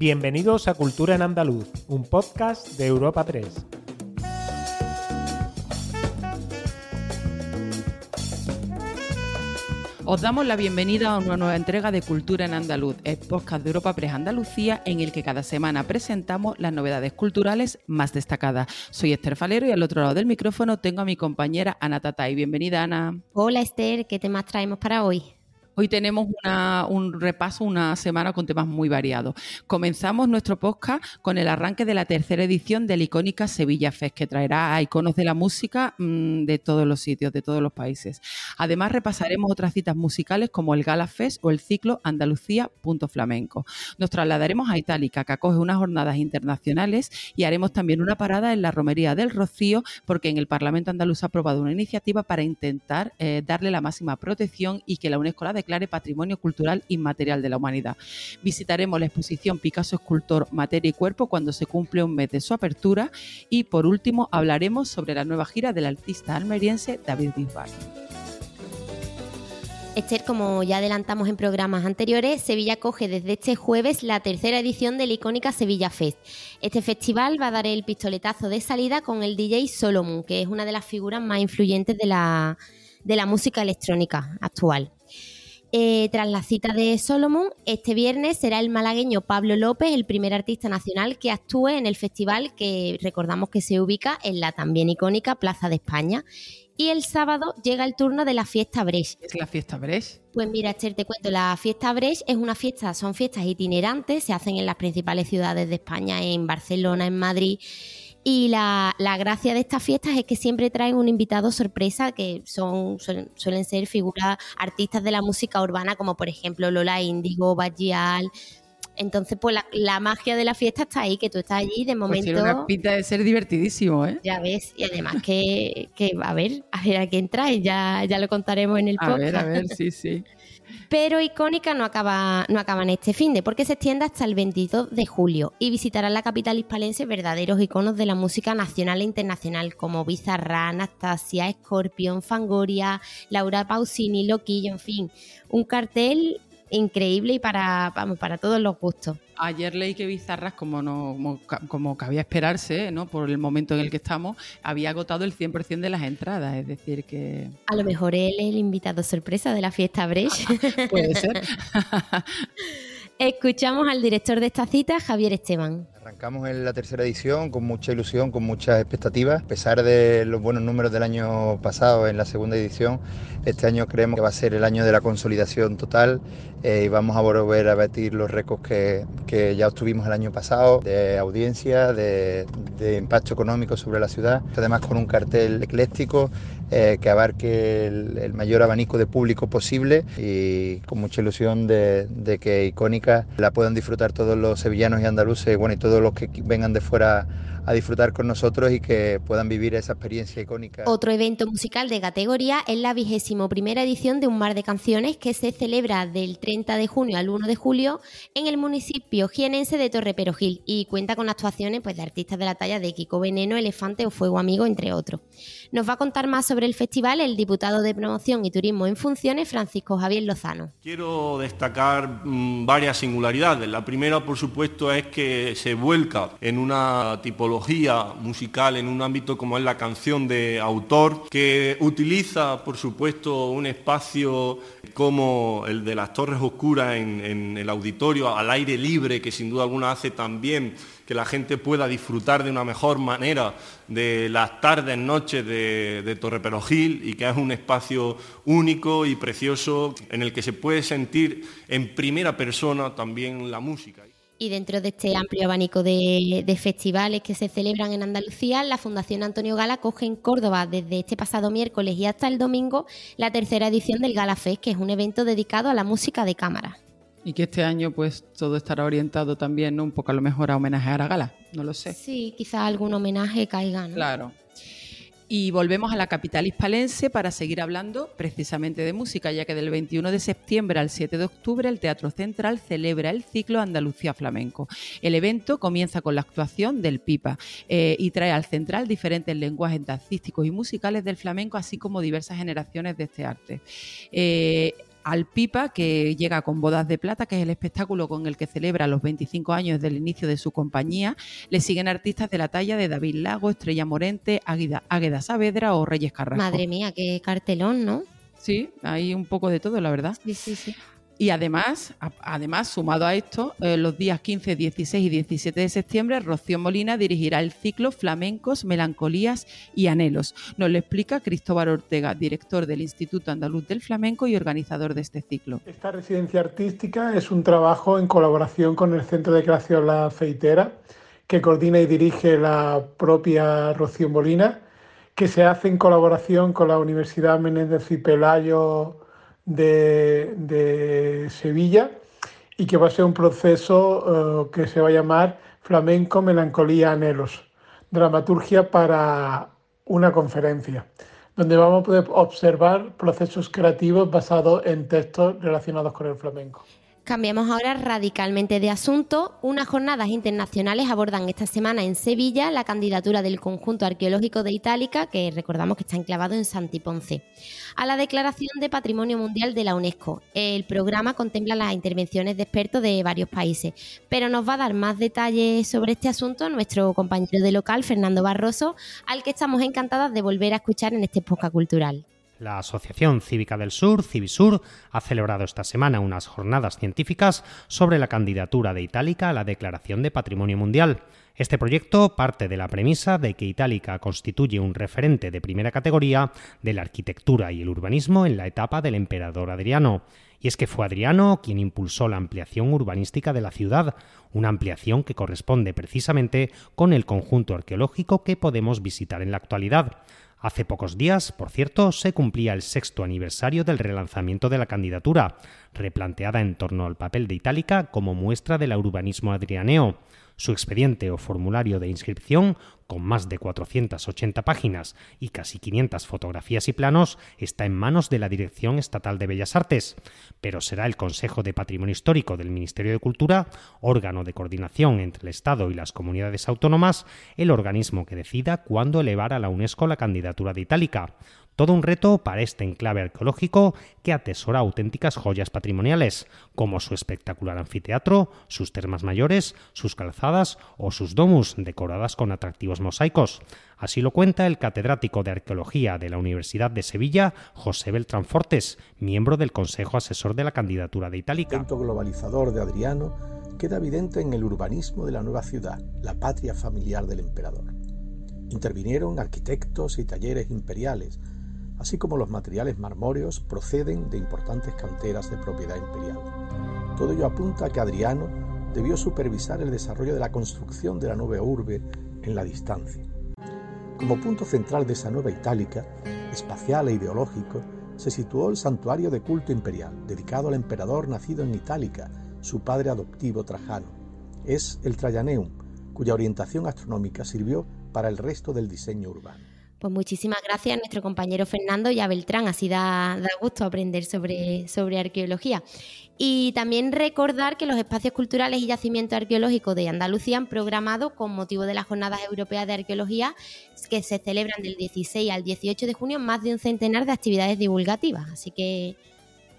Bienvenidos a Cultura en Andaluz, un podcast de Europa 3. Os damos la bienvenida a una nueva entrega de Cultura en Andaluz, el podcast de Europa Press Andalucía, en el que cada semana presentamos las novedades culturales más destacadas. Soy Esther Falero y al otro lado del micrófono tengo a mi compañera Ana Tatay. Bienvenida, Ana. Hola, Esther. ¿Qué temas traemos para hoy? Hoy tenemos un repaso, una semana con temas muy variados. Comenzamos nuestro podcast con el arranque de la tercera edición de la icónica Sevilla Fest, que traerá iconos de la música mm, de todos los sitios, de todos los países. Además, repasaremos otras citas musicales como el Gala Fest o el ciclo Andalucía. Nos trasladaremos a Itálica, que acoge unas jornadas internacionales, y haremos también una parada en la Romería del Rocío, porque en el Parlamento andaluz ha aprobado una iniciativa para intentar eh, darle la máxima protección y que la UNESCO la declare Patrimonio Cultural Inmaterial de la Humanidad. Visitaremos la exposición Picasso Escultor Materia y Cuerpo cuando se cumple un mes de su apertura y por último hablaremos sobre la nueva gira del artista almeriense David Bisbal. Esther, como ya adelantamos en programas anteriores, Sevilla coge desde este jueves la tercera edición de la icónica Sevilla Fest. Este festival va a dar el pistoletazo de salida con el DJ Solomon, que es una de las figuras más influyentes de la, de la música electrónica actual. Eh, tras la cita de Solomon, este viernes será el malagueño Pablo López el primer artista nacional que actúe en el festival que recordamos que se ubica en la también icónica Plaza de España. Y el sábado llega el turno de la fiesta Brecht. ¿Es la fiesta Brecht? Pues mira, Esther, te cuento, la fiesta Brecht es una fiesta, son fiestas itinerantes, se hacen en las principales ciudades de España, en Barcelona, en Madrid y la, gracia de estas fiestas es que siempre traen un invitado sorpresa, que son suelen, ser figuras artistas de la música urbana, como por ejemplo Lola Índigo, Bajial. Entonces, pues la, magia de la fiesta está ahí, que tú estás allí de pues momento. Pues una pinta de ser divertidísimo, ¿eh? Ya ves, y además que, que a ver, a ver a quién trae, ya, ya lo contaremos en el podcast. A ver, a ver, sí, sí. Pero Icónica no acaba, no acaba en este fin de, porque se extiende hasta el 22 de julio y visitará la capital hispalense verdaderos iconos de la música nacional e internacional, como Bizarra, Anastasia, Scorpion, Fangoria, Laura Pausini, Loquillo, en fin, un cartel increíble y para, vamos, para todos los gustos. Ayer leí que Bizarras, como, no, como, cabía esperarse, ¿no? por el momento en el que estamos, había agotado el 100% de las entradas. Es decir, que. A lo mejor él es el invitado sorpresa de la fiesta Brecht. Puede ser. Escuchamos al director de esta cita, Javier Esteban. Arrancamos en la tercera edición con mucha ilusión, con muchas expectativas. A pesar de los buenos números del año pasado en la segunda edición, este año creemos que va a ser el año de la consolidación total eh, y vamos a volver a batir los récords que, que, ya obtuvimos el año pasado de audiencia, de, impacto económico sobre la ciudad. Además con un cartel ecléctico eh, que abarque el, mayor abanico de público posible y con mucha ilusión de, de que Icónica la puedan disfrutar todos los sevillanos y andaluces bueno, y todos los que vengan de fuera a disfrutar con nosotros y que puedan vivir esa experiencia icónica. Otro evento musical de categoría es la vigésimo primera edición de Un Mar de Canciones que se celebra del 30 de junio al 1 de julio en el municipio jienense de Torre Perojil y cuenta con actuaciones pues, de artistas de la talla de Kiko Veneno, Elefante o Fuego Amigo, entre otros. Nos va a contar más sobre el festival el diputado de Promoción y Turismo en Funciones, Francisco Javier Lozano. Quiero destacar mm, varias singularidades. La primera, por supuesto, es que se vuelca en una tipología musical en un ámbito como es la canción de autor, que utiliza, por supuesto, un espacio como el de las Torres Oscuras en, el auditorio, al aire libre, que sin duda alguna hace también que la gente pueda disfrutar de una mejor manera de las tardes, noches de, de Torre Perojil y que es un espacio único y precioso en el que se puede sentir en primera persona también la música. Y dentro de este amplio abanico de, festivales que se celebran en Andalucía, la Fundación Antonio Gala coge en Córdoba desde este pasado miércoles y hasta el domingo la tercera edición del Gala Fest, que es un evento dedicado a la música de cámara. Y que este año pues todo estará orientado también un poco a lo mejor a homenajear a Gala, no lo sé. Sí, quizás algún homenaje caiga. ¿no? Claro. Y volvemos a la capital hispalense para seguir hablando precisamente de música, ya que del 21 de septiembre al 7 de octubre el Teatro Central celebra el ciclo Andalucía Flamenco. El evento comienza con la actuación del Pipa eh, y trae al Central diferentes lenguajes dancísticos y musicales del flamenco, así como diversas generaciones de este arte. Eh, al Pipa, que llega con Bodas de Plata, que es el espectáculo con el que celebra los 25 años del inicio de su compañía. Le siguen artistas de la talla de David Lago, Estrella Morente, Águeda, Saavedra o Reyes Carrasco. Madre mía, qué cartelón, ¿no? Sí, hay un poco de todo, la verdad. Sí, sí, sí. Y además, además, sumado a esto, eh, los días 15, 16 y 17 de septiembre, Rocío Molina dirigirá el ciclo Flamencos, Melancolías y Anhelos. Nos lo explica Cristóbal Ortega, director del Instituto Andaluz del Flamenco y organizador de este ciclo. Esta residencia artística es un trabajo en colaboración con el Centro de Creación La Feitera, que coordina y dirige la propia Rocío Molina, que se hace en colaboración con la Universidad Menéndez y Pelayo de, Sevilla y que va a ser un proceso eh, que se va a llamar Flamenco, Melancolía, Anhelos, dramaturgia para una conferencia, donde vamos a poder observar procesos creativos basados en textos relacionados con el flamenco. Cambiamos ahora radicalmente de asunto. Unas jornadas internacionales abordan esta semana en Sevilla la candidatura del conjunto arqueológico de Itálica, que recordamos que está enclavado en Santiponce, a la declaración de Patrimonio Mundial de la UNESCO. El programa contempla las intervenciones de expertos de varios países, pero nos va a dar más detalles sobre este asunto nuestro compañero de local, Fernando Barroso, al que estamos encantadas de volver a escuchar en este podcast cultural. La Asociación Cívica del Sur, Civisur, ha celebrado esta semana unas jornadas científicas sobre la candidatura de Itálica a la Declaración de Patrimonio Mundial. Este proyecto parte de la premisa de que Itálica constituye un referente de primera categoría de la arquitectura y el urbanismo en la etapa del emperador Adriano. Y es que fue Adriano quien impulsó la ampliación urbanística de la ciudad, una ampliación que corresponde precisamente con el conjunto arqueológico que podemos visitar en la actualidad. Hace pocos días, por cierto, se cumplía el sexto aniversario del relanzamiento de la candidatura, replanteada en torno al papel de Itálica como muestra del urbanismo adrianeo. Su expediente o formulario de inscripción, con más de 480 páginas y casi 500 fotografías y planos, está en manos de la Dirección Estatal de Bellas Artes, pero será el Consejo de Patrimonio Histórico del Ministerio de Cultura, órgano de coordinación entre el Estado y las comunidades autónomas, el organismo que decida cuándo elevar a la UNESCO la candidatura de Itálica. Todo un reto para este enclave arqueológico que atesora auténticas joyas patrimoniales, como su espectacular anfiteatro, sus termas mayores, sus calzadas o sus domus decoradas con atractivos mosaicos. Así lo cuenta el catedrático de Arqueología de la Universidad de Sevilla, José Beltrán Fortes, miembro del Consejo Asesor de la candidatura de Itálica. El globalizador de Adriano queda evidente en el urbanismo de la nueva ciudad, la patria familiar del emperador. Intervinieron arquitectos y talleres imperiales, así como los materiales marmóreos proceden de importantes canteras de propiedad imperial. Todo ello apunta a que Adriano debió supervisar el desarrollo de la construcción de la nueva urbe en la distancia. Como punto central de esa nueva itálica, espacial e ideológico, se situó el santuario de culto imperial, dedicado al emperador nacido en Itálica, su padre adoptivo Trajano. Es el Trajaneum, cuya orientación astronómica sirvió para el resto del diseño urbano. Pues muchísimas gracias a nuestro compañero Fernando y a Beltrán, así da, gusto aprender sobre, sobre arqueología. Y también recordar que los espacios culturales y yacimientos arqueológicos de Andalucía han programado, con motivo de las Jornadas Europeas de Arqueología, que se celebran del 16 al 18 de junio, más de un centenar de actividades divulgativas. Así que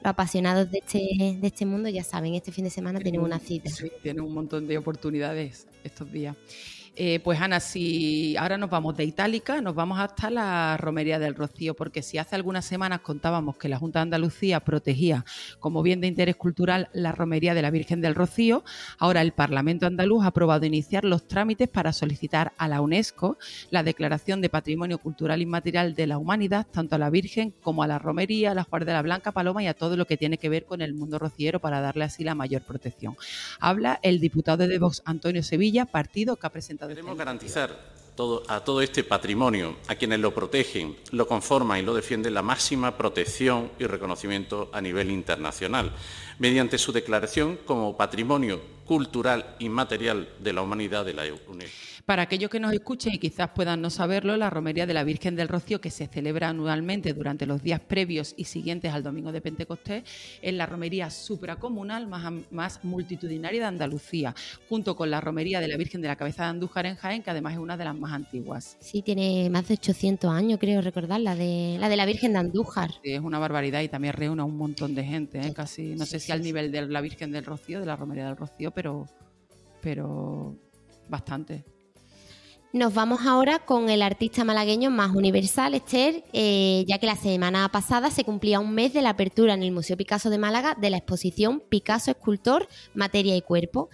los apasionados de este, de este mundo ya saben, este fin de semana tenemos una cita. Sí, tienen un montón de oportunidades estos días. Eh, pues Ana, si ahora nos vamos de Itálica, nos vamos hasta la Romería del Rocío, porque si hace algunas semanas contábamos que la Junta de Andalucía protegía como bien de interés cultural la Romería de la Virgen del Rocío, ahora el Parlamento andaluz ha aprobado iniciar los trámites para solicitar a la UNESCO la declaración de Patrimonio Cultural Inmaterial de la Humanidad, tanto a la Virgen como a la Romería, a la Guardia Blanca Paloma y a todo lo que tiene que ver con el mundo rociero para darle así la mayor protección. Habla el diputado de Vox, Antonio Sevilla, partido que ha presentado Queremos garantizar a todo este patrimonio, a quienes lo protegen, lo conforman y lo defienden, la máxima protección y reconocimiento a nivel internacional, mediante su declaración como patrimonio cultural inmaterial de la humanidad de la UNESCO. Para aquellos que nos escuchen y quizás puedan no saberlo, la romería de la Virgen del Rocío, que se celebra anualmente durante los días previos y siguientes al domingo de Pentecostés, es la romería supracomunal más, más multitudinaria de Andalucía, junto con la romería de la Virgen de la Cabeza de Andújar en Jaén, que además es una de las más antiguas. Sí, tiene más de 800 años, creo recordar, la de la, de la Virgen de Andújar. Sí, es una barbaridad y también reúne a un montón de gente, ¿eh? casi, no sé si al nivel de la Virgen del Rocío, de la romería del Rocío, pero, pero bastante. Nos vamos ahora con el artista malagueño más universal, Esther, eh, ya que la semana pasada se cumplía un mes de la apertura en el Museo Picasso de Málaga de la exposición Picasso Escultor, Materia y Cuerpo.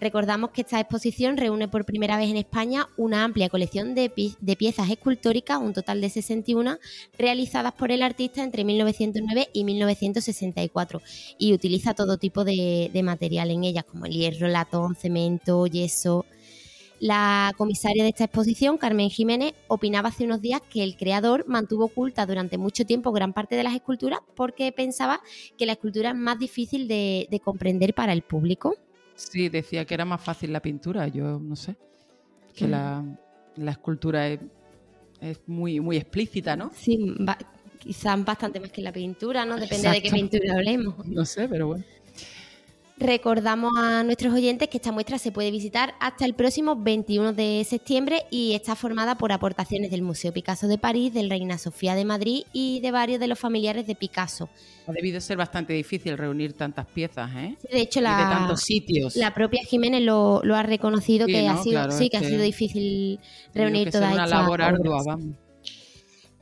Recordamos que esta exposición reúne por primera vez en España una amplia colección de, piezas escultóricas, un total de 61, realizadas por el artista entre 1909 y 1964, y utiliza todo tipo de, material en ellas, como el hierro, latón, cemento, yeso, la comisaria de esta exposición, Carmen Jiménez, opinaba hace unos días que el creador mantuvo oculta durante mucho tiempo gran parte de las esculturas porque pensaba que la escultura es más difícil de, comprender para el público. Sí, decía que era más fácil la pintura, yo no sé, que la, escultura es, muy, muy explícita, ¿no? Sí, quizás bastante más que la pintura, ¿no? Depende de qué pintura hablemos. No sé, pero bueno. Recordamos a nuestros oyentes que esta muestra se puede visitar hasta el próximo 21 de septiembre y está formada por aportaciones del Museo Picasso de París, del Reina Sofía de Madrid y de varios de los familiares de Picasso. Ha debido ser bastante difícil reunir tantas piezas, ¿eh? de hecho, la, de tantos sitios. La propia Jiménez lo, ha reconocido que, ha sido, sí, que, ha sido difícil reunir todas estas una labor ardua, vamos.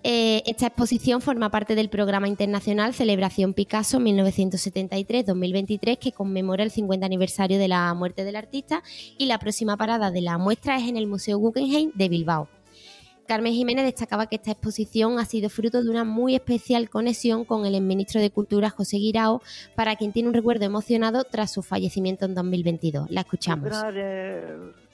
Eh, esta exposición forma parte del programa internacional Celebración Picasso 1973-2023 que conmemora el 50 aniversario de la muerte del artista y la próxima parada de la muestra es en el Museo Guggenheim de Bilbao. Carmen Jiménez destacaba que esta exposición ha sido fruto de una muy especial conexión con el ministro de Cultura José Guirao, para quien tiene un recuerdo emocionado tras su fallecimiento en 2022. La escuchamos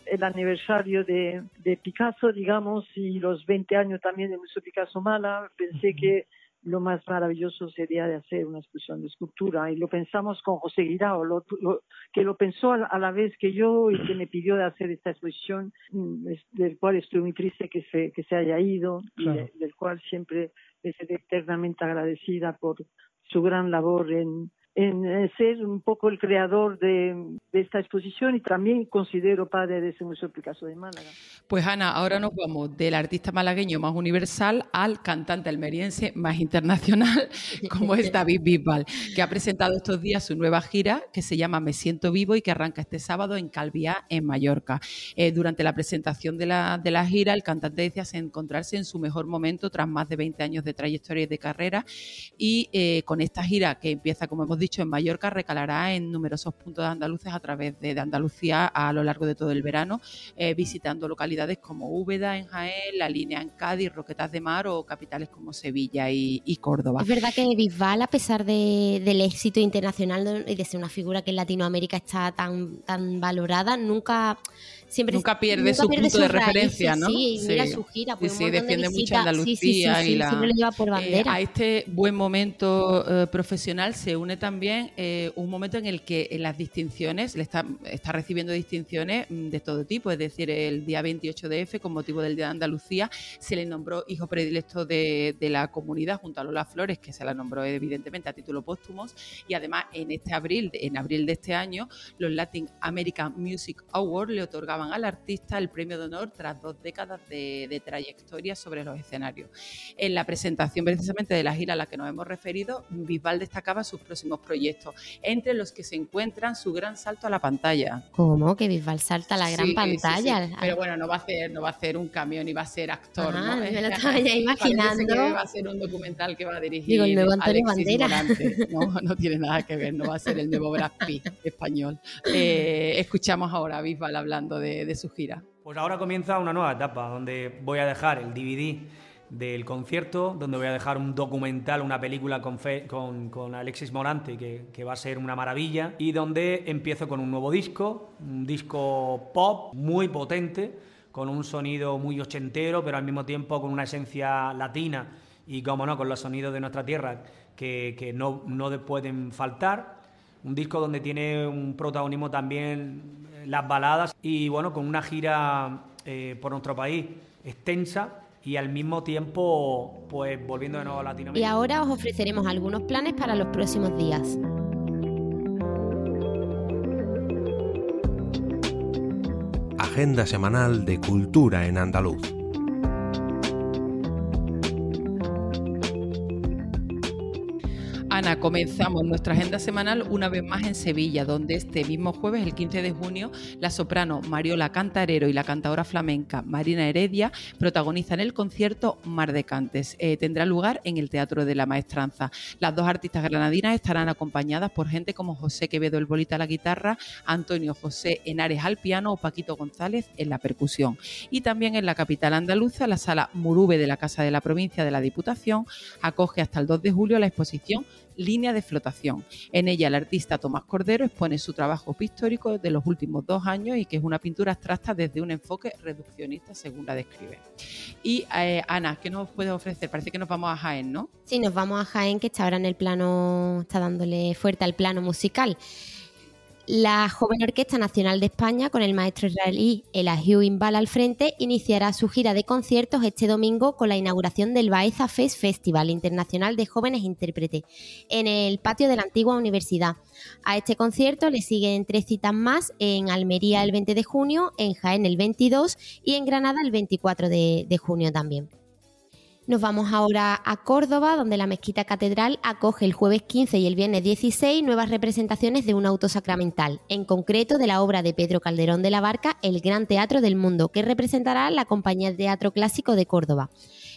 el aniversario de, Picasso, digamos, y los 20 años también del Museo Picasso Mala, pensé que lo más maravilloso sería de hacer una exposición de escultura y lo pensamos con José Guirao, que lo pensó a la vez que yo y que me pidió de hacer esta exposición, mm, del cual estoy muy triste que se, que se haya ido y del cual siempre estoy eternamente agradecida por su gran labor en, en ser un poco el creador de, esta exposición y también considero padre de ese Museo Picasso de Málaga. Pues Ana, ahora nos vamos del artista malagueño más universal al cantante almeriense más internacional, como es David Bisbal, que ha presentado estos días su nueva gira que se llama Me Siento Vivo y que arranca este sábado en Calviá, en Mallorca. Eh, durante la presentación de la, de la gira, el cantante decía encontrarse en su mejor momento tras más de 20 años de trayectoria y de carrera y eh, con esta gira que empieza, como hemos dicho, dicho, en Mallorca recalará en numerosos puntos de andaluces a través de, Andalucía a lo largo de todo el verano, eh, visitando localidades como Úbeda en Jaén, La Línea en Cádiz, Roquetas de Mar o capitales como Sevilla y, Córdoba. Es verdad que Bisbal, a pesar del éxito internacional y de ser una figura que en Latinoamérica está tan, tan valorada, nunca nunca pierde su punto de referencia, ¿no? Sí, mira su gira, pues sí, defiende mucho Andalucía y la, siempre lo lleva por eh, bandera. a este buen momento eh, profesional se une también eh, un momento en el que en las distinciones le está, está recibiendo distinciones mm, de todo tipo, es decir, el día 28 de F con motivo del Día de Andalucía se le nombró hijo predilecto de, de la comunidad junto a Lola Flores, que se la nombró evidentemente a título póstumo y además en este abril, en abril de este año, los Latin American Music Awards le otorgaban al artista el premio de honor tras dos décadas de, trayectoria sobre los escenarios. En la presentación precisamente de la gira a la que nos hemos referido, Bisbal destacaba sus próximos proyectos, entre los que se encuentran su gran salto a la pantalla. ¿Cómo? Que Bisbal salta a la gran pantalla. Pero bueno, no va a hacer, no va a hacer un camión ni va a ser actor. ¿no? me lo estaba ya imaginando. va a ser un documental que va a dirigir. Digo, el nuevo Antonio Bandera. No, no tiene nada que ver, no va a ser el nuevo Brad Pitt español. Eh, escuchamos ahora a Bisbal hablando de de, su gira? Pues ahora comienza una nueva etapa donde voy a dejar el DVD del concierto, donde voy a dejar un documental, una película con, con, Alexis Morante, que, que, va a ser una maravilla, y donde empiezo con un nuevo disco, un disco pop muy potente, con un sonido muy ochentero, pero al mismo tiempo con una esencia latina y, como no, con los sonidos de nuestra tierra que, que no, no pueden faltar. Un disco donde tiene un protagonismo también las baladas y bueno, con una gira eh, por nuestro país extensa y al mismo tiempo, pues volviendo de nuevo a Latinoamérica. Y ahora os ofreceremos algunos planes para los próximos días. Agenda semanal de Cultura en Andaluz. Comenzamos nuestra agenda semanal una vez más en Sevilla, donde este mismo jueves, el 15 de junio, la soprano Mariola Cantarero y la cantadora flamenca Marina Heredia protagonizan el concierto Mar de Cantes. Eh, tendrá lugar en el Teatro de la Maestranza. Las dos artistas granadinas estarán acompañadas por gente como José Quevedo el Bolita a la guitarra, Antonio José Henares al piano o Paquito González en la percusión. Y también en la capital andaluza, la sala Murube de la Casa de la Provincia de la Diputación acoge hasta el 2 de julio la exposición Línea de flotación. En ella el artista Tomás Cordero expone su trabajo pictórico de los últimos dos años y que es una pintura abstracta desde un enfoque reduccionista según la describe. Y eh, Ana, ¿qué nos puede ofrecer? Parece que nos vamos a Jaén, ¿no? Sí, nos vamos a Jaén, que está ahora en el plano, está dándole fuerte al plano musical. La Joven Orquesta Nacional de España, con el maestro israelí Elihu Imbal al frente, iniciará su gira de conciertos este domingo con la inauguración del Baeza Fest Festival Internacional de Jóvenes Intérpretes en el patio de la antigua universidad. A este concierto le siguen tres citas más en Almería el 20 de junio, en Jaén el 22 y en Granada el 24 de, de junio también. Nos vamos ahora a Córdoba, donde la Mezquita Catedral acoge el jueves 15 y el viernes 16 nuevas representaciones de un auto sacramental, en concreto de la obra de Pedro Calderón de la Barca, El Gran Teatro del Mundo, que representará la Compañía de Teatro Clásico de Córdoba.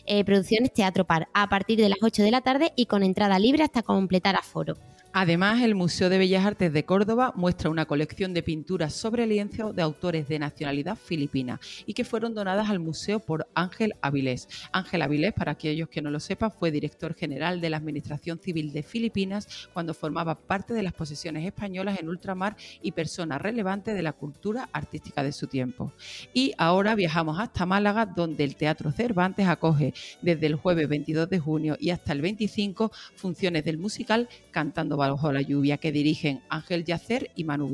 Eh, producciones Teatro Par, a partir de las 8 de la tarde y con entrada libre hasta completar aforo. Además, el Museo de Bellas Artes de Córdoba muestra una colección de pinturas sobre lienzo de autores de nacionalidad filipina y que fueron donadas al museo por Ángel Avilés. Ángel Avilés, para aquellos que no lo sepan, fue director general de la Administración Civil de Filipinas cuando formaba parte de las posesiones españolas en ultramar y persona relevante de la cultura artística de su tiempo. Y ahora viajamos hasta Málaga, donde el Teatro Cervantes acoge desde el jueves 22 de junio y hasta el 25 funciones del musical Cantando bajo la lluvia que dirigen Ángel Yacer y Manu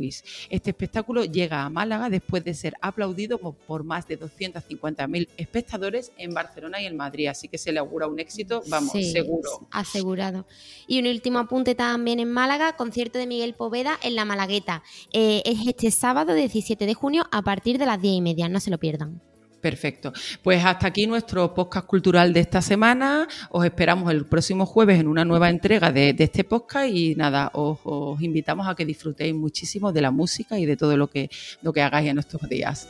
Este espectáculo llega a Málaga después de ser aplaudido por más de 250.000 espectadores en Barcelona y en Madrid, así que se le augura un éxito, vamos, seguro. Asegurado. Y un último apunte también en Málaga, concierto de Miguel Poveda en La Malagueta. Eh, es este sábado 17 de junio a partir de las 10 y media, no se lo pierdan. Perfecto. Pues hasta aquí nuestro podcast cultural de esta semana. Os esperamos el próximo jueves en una nueva entrega de, este podcast y nada, os, invitamos a que disfrutéis muchísimo de la música y de todo lo que, lo que hagáis en estos días.